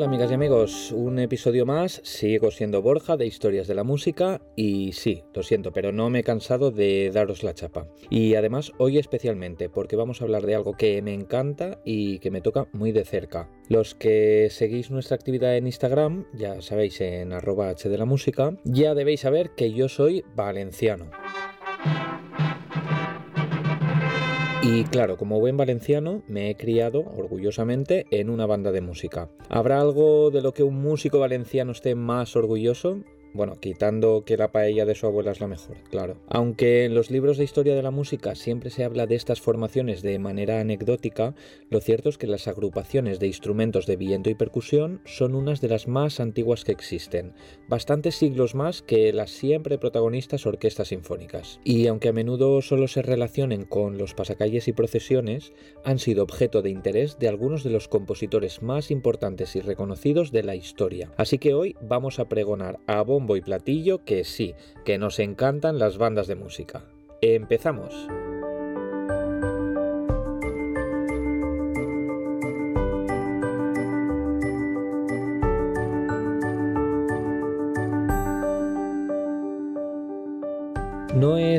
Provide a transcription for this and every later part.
Hola amigas y amigos, un episodio más, sigo siendo Borja de Historias de la Música y sí, lo siento, pero no me he cansado de daros la chapa. Y además hoy especialmente porque vamos a hablar de algo que me encanta y que me toca muy de cerca. Los que seguís nuestra actividad en Instagram, ya sabéis en arroba de la música, ya debéis saber que yo soy valenciano. Y claro, como buen valenciano, me he criado orgullosamente en una banda de música. ¿Habrá algo de lo que un músico valenciano esté más orgulloso? Bueno, quitando que la paella de su abuela es la mejor, claro. Aunque en los libros de historia de la música siempre se habla de estas formaciones de manera anecdótica, lo cierto es que las agrupaciones de instrumentos de viento y percusión son unas de las más antiguas que existen, bastantes siglos más que las siempre protagonistas orquestas sinfónicas. Y aunque a menudo solo se relacionen con los pasacalles y procesiones, han sido objeto de interés de algunos de los compositores más importantes y reconocidos de la historia. Así que hoy vamos a pregonar a y platillo que sí, que nos encantan las bandas de música. ¡Empezamos!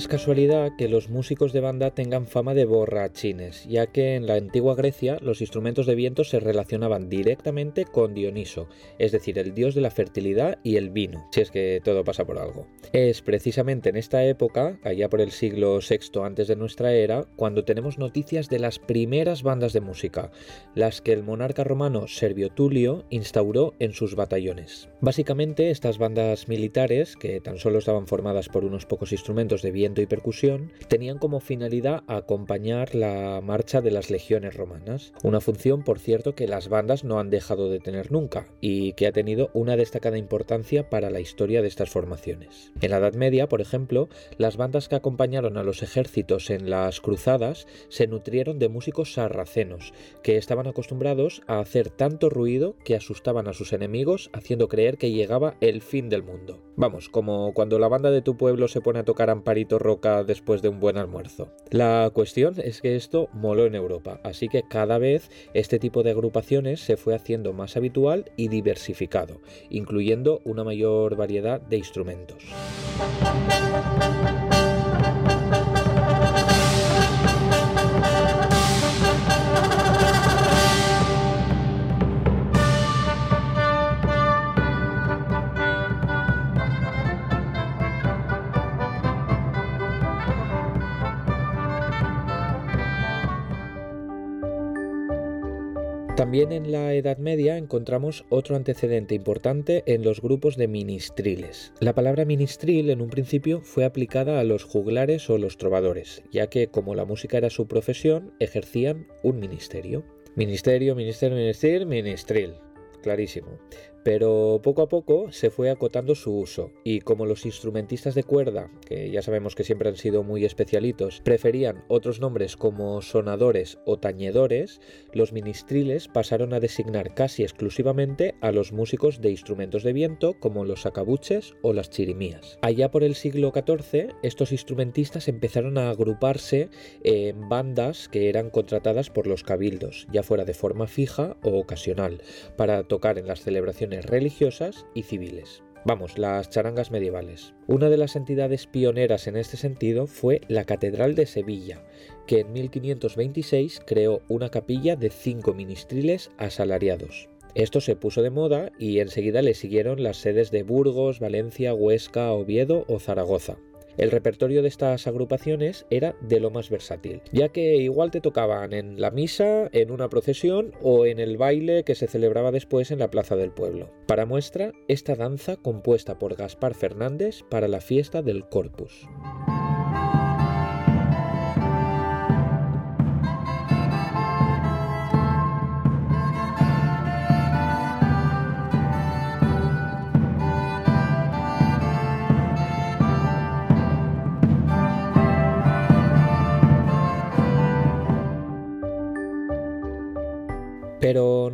Es casualidad que los músicos de banda tengan fama de borrachines, ya que en la antigua Grecia los instrumentos de viento se relacionaban directamente con Dioniso, es decir, el dios de la fertilidad y el vino, si es que todo pasa por algo. Es precisamente en esta época, allá por el siglo VI antes de nuestra era, cuando tenemos noticias de las primeras bandas de música, las que el monarca romano Servio Tulio instauró en sus batallones. Básicamente, estas bandas militares, que tan solo estaban formadas por unos pocos instrumentos de viento y percusión tenían como finalidad acompañar la marcha de las legiones romanas, una función por cierto que las bandas no han dejado de tener nunca y que ha tenido una destacada importancia para la historia de estas formaciones. En la Edad Media, por ejemplo, las bandas que acompañaron a los ejércitos en las cruzadas se nutrieron de músicos sarracenos, que estaban acostumbrados a hacer tanto ruido que asustaban a sus enemigos haciendo creer que llegaba el fin del mundo. Vamos, como cuando la banda de tu pueblo se pone a tocar Roca después de un buen almuerzo. La cuestión es que esto moló en Europa, así que cada vez este tipo de agrupaciones se fue haciendo más habitual y diversificado, incluyendo una mayor variedad de instrumentos. También en la Edad Media encontramos otro antecedente importante en los grupos de ministriles. La palabra ministril en un principio fue aplicada a los juglares o los trovadores, ya que como la música era su profesión, ejercían un ministerio. Ministerio, ministerio, ministerio, ministril clarísimo. Pero poco a poco se fue acotando su uso y como los instrumentistas de cuerda, que ya sabemos que siempre han sido muy especialitos, preferían otros nombres como sonadores o tañedores, los ministriles pasaron a designar casi exclusivamente a los músicos de instrumentos de viento como los sacabuches o las chirimías. Allá por el siglo XIV, estos instrumentistas empezaron a agruparse en bandas que eran contratadas por los cabildos, ya fuera de forma fija o ocasional, para tocar en las celebraciones religiosas y civiles. Vamos, las charangas medievales. Una de las entidades pioneras en este sentido fue la Catedral de Sevilla, que en 1526 creó una capilla de cinco ministriles asalariados. Esto se puso de moda y enseguida le siguieron las sedes de Burgos, Valencia, Huesca, Oviedo o Zaragoza. El repertorio de estas agrupaciones era de lo más versátil, ya que igual te tocaban en la misa, en una procesión o en el baile que se celebraba después en la plaza del pueblo. Para muestra, esta danza compuesta por Gaspar Fernández para la fiesta del Corpus.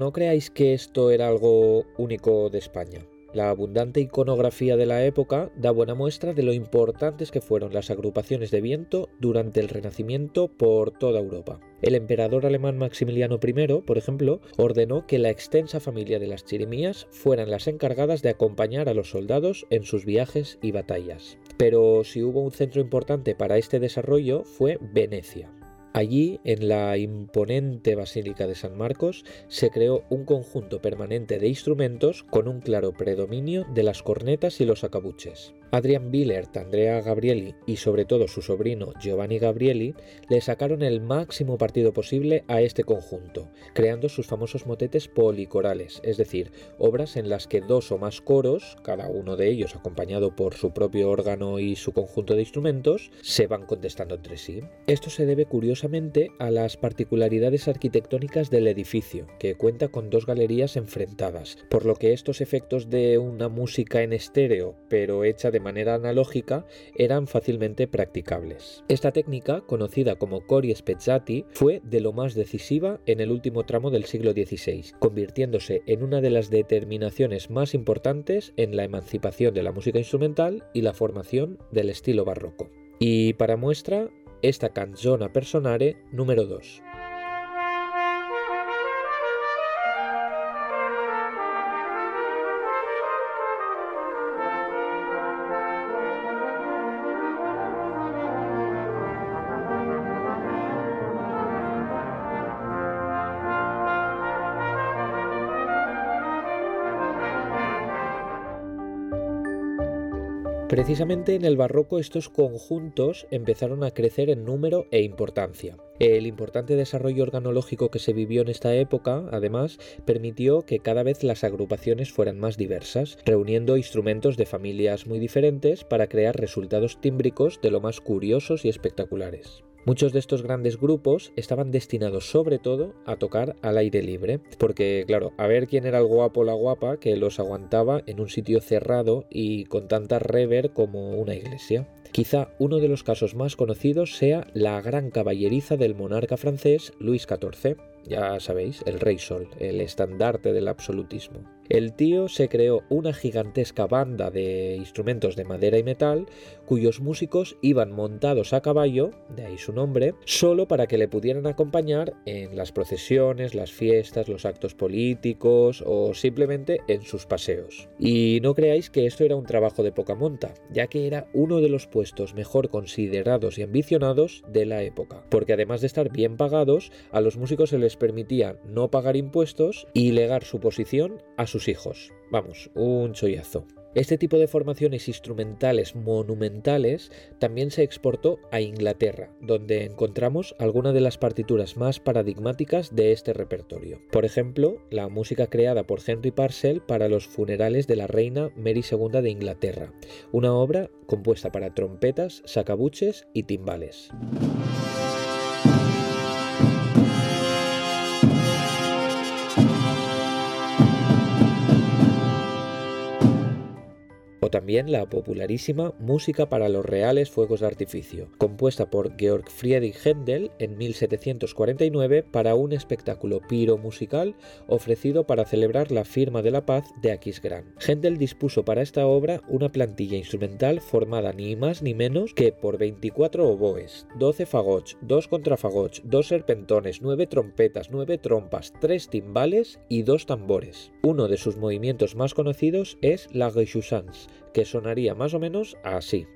No creáis que esto era algo único de España. la abundante iconografía de la época da buena muestra de lo importantes que fueron las agrupaciones de viento durante el Renacimiento por toda Europa. El emperador alemán Maximiliano I, por ejemplo, ordenó que la extensa familia de las chirimías fueran las encargadas de acompañar a los soldados en sus viajes y batallas. Pero si hubo un centro importante para este desarrollo fue Venecia. Allí, en la imponente Basílica de San Marcos, se creó un conjunto permanente de instrumentos con un claro predominio de las cornetas y los acabuches. Adrian Billert, Andrea Gabrieli y sobre todo su sobrino Giovanni Gabrieli le sacaron el máximo partido posible a este conjunto, creando sus famosos motetes policorales, es decir, obras en las que dos o más coros, cada uno de ellos acompañado por su propio órgano y su conjunto de instrumentos, se van contestando entre sí. Esto se debe curiosamente a las particularidades arquitectónicas del edificio, que cuenta con dos galerías enfrentadas, por lo que estos efectos de una música en estéreo, pero hecha de manera analógica eran fácilmente practicables. Esta técnica, conocida como cori spezzati, fue de lo más decisiva en el último tramo del siglo XVI, convirtiéndose en una de las determinaciones más importantes en la emancipación de la música instrumental y la formación del estilo barroco. Y para muestra, esta canzona personare número 2. Precisamente en el barroco estos conjuntos empezaron a crecer en número e importancia. El importante desarrollo organológico que se vivió en esta época, además, permitió que cada vez las agrupaciones fueran más diversas, reuniendo instrumentos de familias muy diferentes para crear resultados tímbricos de lo más curiosos y espectaculares. Muchos de estos grandes grupos estaban destinados sobre todo a tocar al aire libre, porque claro, a ver quién era el guapo o la guapa que los aguantaba en un sitio cerrado y con tanta rever como una iglesia. Quizá uno de los casos más conocidos sea la gran caballeriza del monarca francés Luis XIV, ya sabéis, el Rey Sol, el estandarte del absolutismo. El tío se creó una gigantesca banda de instrumentos de madera y metal cuyos músicos iban montados a caballo, de ahí su nombre, solo para que le pudieran acompañar en las procesiones, las fiestas, los actos políticos o simplemente en sus paseos. Y no creáis que esto era un trabajo de poca monta, ya que era uno de los puestos mejor considerados y ambicionados de la época, porque además de estar bien pagados, a los músicos se les permitía no pagar impuestos y legar su posición a hijos. Vamos, un chollazo. Este tipo de formaciones instrumentales monumentales también se exportó a Inglaterra, donde encontramos algunas de las partituras más paradigmáticas de este repertorio. Por ejemplo, la música creada por Henry Parcell para los funerales de la reina Mary II de Inglaterra, una obra compuesta para trompetas, sacabuches y timbales. O también la popularísima Música para los Reales Fuegos de Artificio, compuesta por Georg Friedrich Händel en 1749 para un espectáculo piro musical ofrecido para celebrar la firma de la paz de Aquisgrán. Händel dispuso para esta obra una plantilla instrumental formada ni más ni menos que por 24 oboes, 12 fagots, 2 contrafagots, 2 serpentones, 9 trompetas, 9 trompas, 3 timbales y 2 tambores. Uno de sus movimientos más conocidos es la Rejoussance, que sonaría más o menos así.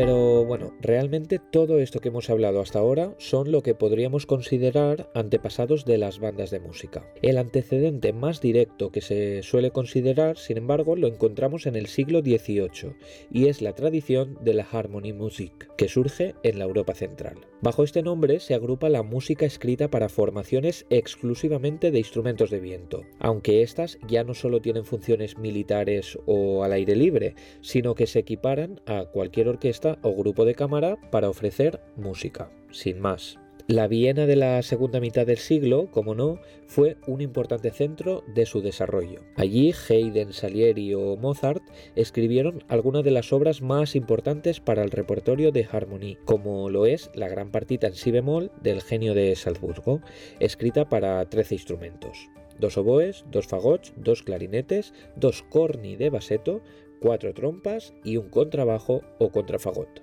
Pero bueno, realmente todo esto que hemos hablado hasta ahora son lo que podríamos considerar antepasados de las bandas de música. El antecedente más directo que se suele considerar, sin embargo, lo encontramos en el siglo XVIII y es la tradición de la Harmonie Musik, que surge en la Europa central. Bajo este nombre se agrupa la música escrita para formaciones exclusivamente de instrumentos de viento, aunque estas ya no solo tienen funciones militares o al aire libre, sino que se equiparan a cualquier orquesta o grupo de cámara para ofrecer música, sin más. La Viena de la segunda mitad del siglo, como no, fue un importante centro de su desarrollo. Allí Haydn, Salieri o Mozart escribieron algunas de las obras más importantes para el repertorio de Harmonie, como lo es la gran partita en si bemol del genio de Salzburgo, escrita para 13 instrumentos. Dos oboes, dos fagots, dos clarinetes, dos corni de baseto, cuatro trompas y un contrabajo o contrafagot.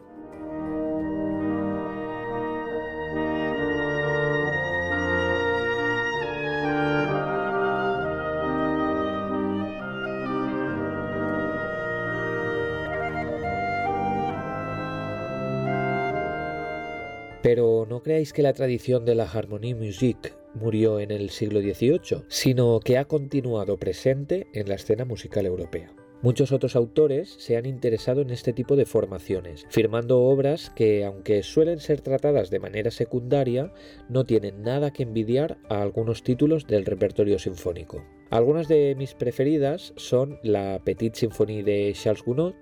Pero no creáis que la tradición de la harmonie musique murió en el siglo XVIII, sino que ha continuado presente en la escena musical europea. Muchos otros autores se han interesado en este tipo de formaciones, firmando obras que, aunque suelen ser tratadas de manera secundaria, no tienen nada que envidiar a algunos títulos del repertorio sinfónico. Algunas de mis preferidas son la Petite Symphonie de Charles Gounod,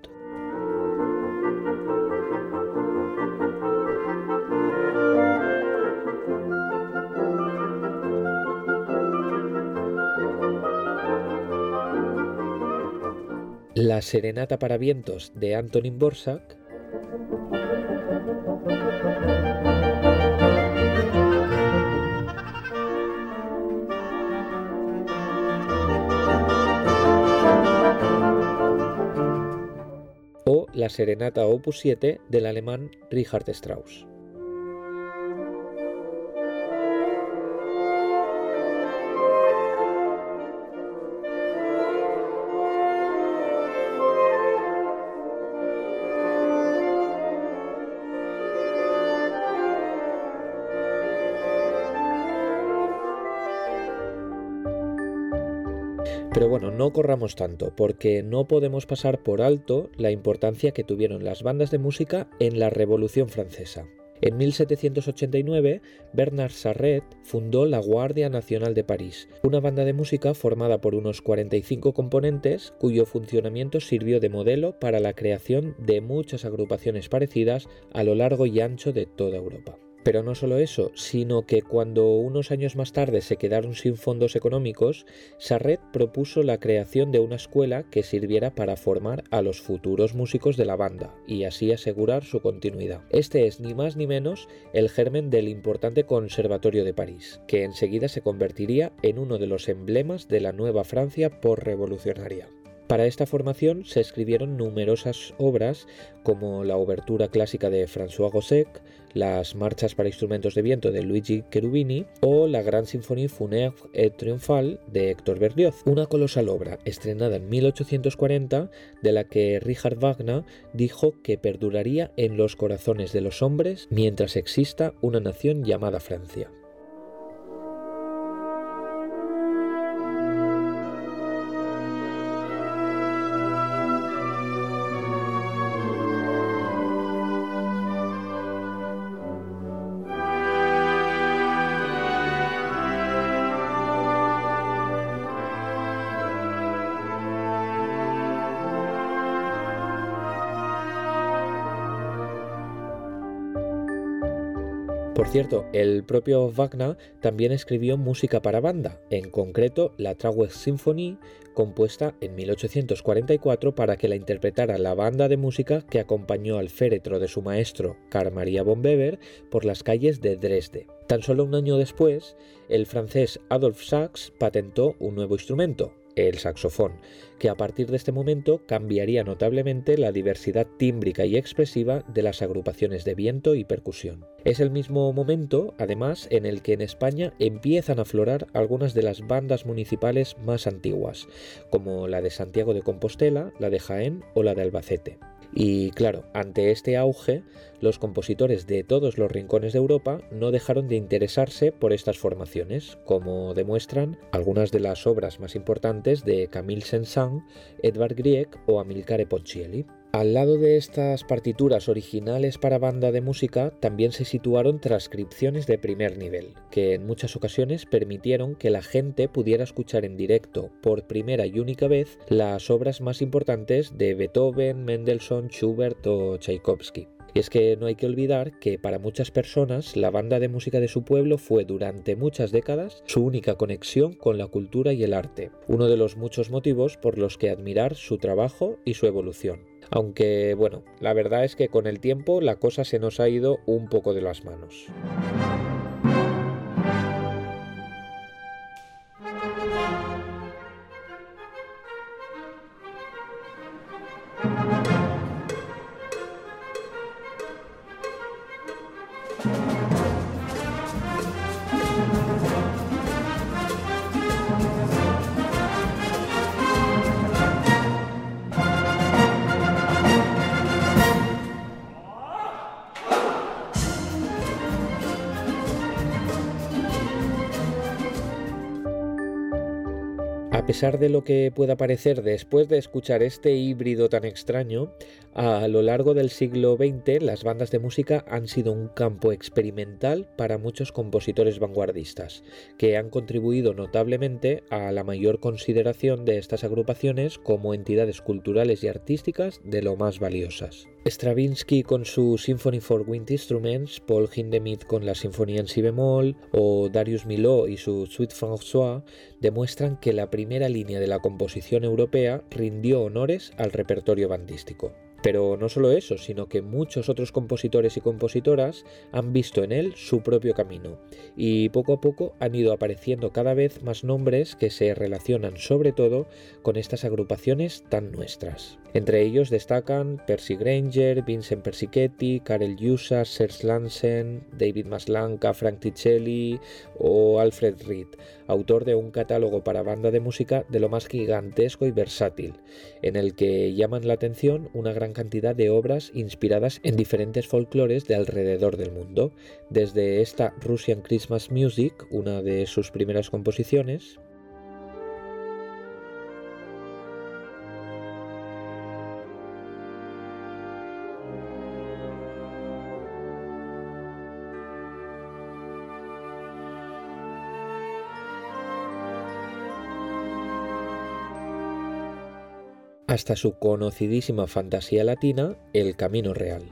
La Serenata para Vientos de Antonin Borsak, o la Serenata Opus 7 del alemán Richard Strauss. Pero bueno, no corramos tanto, porque no podemos pasar por alto la importancia que tuvieron las bandas de música en la Revolución Francesa. En 1789, Bernard Sarret fundó la Guardia Nacional de París, una banda de música formada por unos 45 componentes cuyo funcionamiento sirvió de modelo para la creación de muchas agrupaciones parecidas a lo largo y ancho de toda Europa. Pero no solo eso, sino que cuando unos años más tarde se quedaron sin fondos económicos, Sarret propuso la creación de una escuela que sirviera para formar a los futuros músicos de la banda y así asegurar su continuidad. Este es ni más ni menos el germen del importante Conservatorio de París, que enseguida se convertiría en uno de los emblemas de la nueva Francia por revolucionaria. Para esta formación se escribieron numerosas obras como la obertura clásica de François Gossec, las marchas para instrumentos de viento de Luigi Cherubini o la Gran Sinfonie Funèbre et Triomphale de Héctor Berlioz, una colosal obra estrenada en 1840 de la que Richard Wagner dijo que perduraría en los corazones de los hombres mientras exista una nación llamada Francia. Por cierto, el propio Wagner también escribió música para banda, en concreto la Traue Symphony, compuesta en 1844 para que la interpretara la banda de música que acompañó al féretro de su maestro, Carl Maria von Weber, por las calles de Dresde. Tan solo un año después, el francés Adolphe Sax patentó un nuevo instrumento, el saxofón, que a partir de este momento cambiaría notablemente la diversidad tímbrica y expresiva de las agrupaciones de viento y percusión. Es el mismo momento, además, en el que en España empiezan a aflorar algunas de las bandas municipales más antiguas, como la de Santiago de Compostela, la de Jaén o la de Albacete. Y claro, ante este auge, los compositores de todos los rincones de Europa no dejaron de interesarse por estas formaciones, como demuestran algunas de las obras más importantes de Camille Saint-Saëns, Edvard Grieg o Amilcare Ponchielli. Al lado de estas partituras originales para banda de música también se situaron transcripciones de primer nivel, que en muchas ocasiones permitieron que la gente pudiera escuchar en directo, por primera y única vez, las obras más importantes de Beethoven, Mendelssohn, Schubert o Tchaikovsky. Y es que no hay que olvidar que para muchas personas la banda de música de su pueblo fue durante muchas décadas su única conexión con la cultura y el arte, uno de los muchos motivos por los que admirar su trabajo y su evolución. Aunque bueno, la verdad es que con el tiempo la cosa se nos ha ido un poco de las manos. A pesar de lo que pueda parecer después de escuchar este híbrido tan extraño, a lo largo del siglo XX las bandas de música han sido un campo experimental para muchos compositores vanguardistas, que han contribuido notablemente a la mayor consideración de estas agrupaciones como entidades culturales y artísticas de lo más valiosas. Stravinsky con su Symphony for Wind Instruments, Paul Hindemith con la Sinfonía en Si bemol o Darius Milhaud y su Suite François demuestran que la primera línea de la composición europea rindió honores al repertorio bandístico. Pero no solo eso, sino que muchos otros compositores y compositoras han visto en él su propio camino y poco a poco han ido apareciendo cada vez más nombres que se relacionan sobre todo con estas agrupaciones tan nuestras. Entre ellos destacan Percy Granger, Vincent Persichetti, Karel Jusa, Serge Lansen, David Maslanka, Frank Ticelli o Alfred Reed, autor de un catálogo para banda de música de lo más gigantesco y versátil, en el que llaman la atención una gran cantidad de obras inspiradas en diferentes folclores de alrededor del mundo, desde esta Russian Christmas Music, una de sus primeras composiciones, hasta su conocidísima fantasía latina, El Camino Real.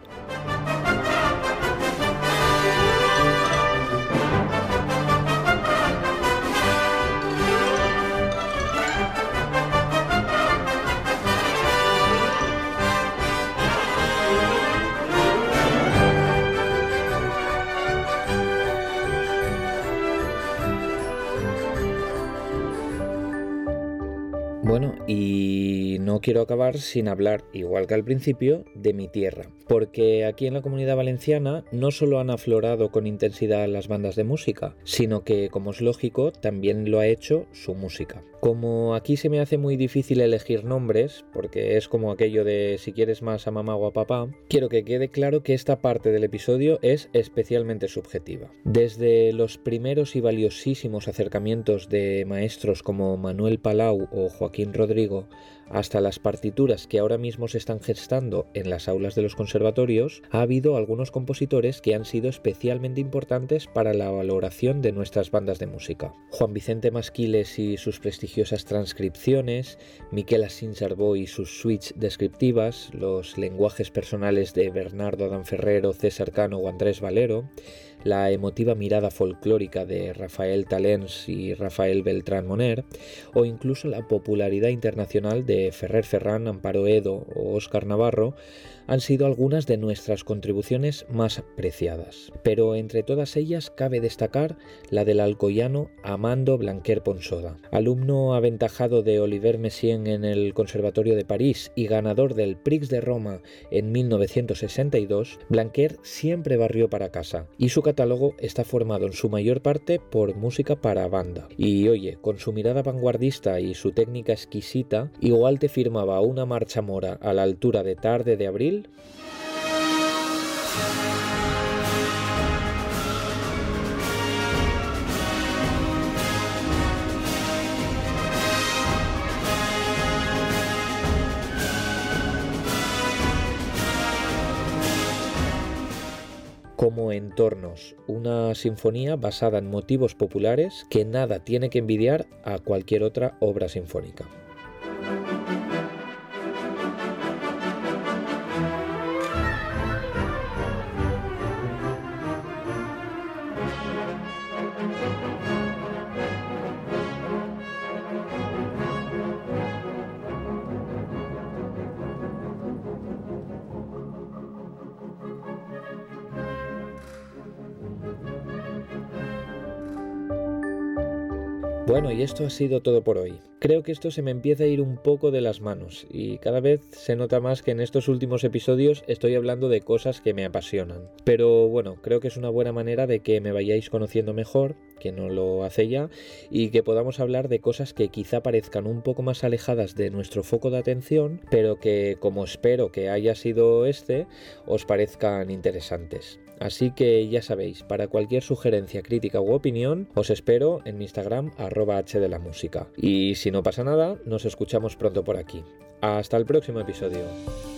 Bueno, y no quiero acabar sin hablar, igual que al principio, de mi tierra, porque aquí en la comunidad valenciana no solo han aflorado con intensidad las bandas de música, sino que, como es lógico, también lo ha hecho su música. Como aquí se me hace muy difícil elegir nombres, porque es como aquello de si quieres más a mamá o a papá, quiero que quede claro que esta parte del episodio es especialmente subjetiva. Desde los primeros y valiosísimos acercamientos de maestros como Manuel Palau o Joaquín Rodrigo hasta las partituras que ahora mismo se están gestando en las aulas de los conservatorios, ha habido algunos compositores que han sido especialmente importantes para la valoración de nuestras bandas de música. Juan Vicente Masquiles y sus prestigiosas transcripciones, Miquel Asinsarbó y sus suites descriptivas, los lenguajes personales de Bernardo Ferrero, César Cano o Andrés Valero, la emotiva mirada folclórica de Rafael Talens y Rafael Beltrán Moner, o incluso la popularidad internacional de Ferrer Ferrán, Amparo Edo o Óscar Navarro, han sido algunas de nuestras contribuciones más apreciadas. Pero entre todas ellas cabe destacar la del alcoyano Amando Blanquer Ponsoda. Alumno aventajado de Oliver Messiaen en el Conservatorio de París y ganador del Prix de Roma en 1962, Blanquer siempre barrió para casa y su catálogo está formado en su mayor parte por música para banda. Y oye, con su mirada vanguardista y su técnica exquisita, igual te firmaba una marcha mora a la altura de tarde de abril como Entornos, una sinfonía basada en motivos populares que nada tiene que envidiar a cualquier otra obra sinfónica. Y esto ha sido todo por hoy. Creo que esto se me empieza a ir un poco de las manos y cada vez se nota más que en estos últimos episodios estoy hablando de cosas que me apasionan. Pero bueno, creo que es una buena manera de que me vayáis conociendo mejor, que no lo hace ya, y que podamos hablar de cosas que quizá parezcan un poco más alejadas de nuestro foco de atención, pero que como espero que haya sido este, os parezcan interesantes. Así que ya sabéis, para cualquier sugerencia, crítica u opinión, os espero en mi Instagram arroba de la música. Y si no pasa nada, nos escuchamos pronto por aquí. Hasta el próximo episodio.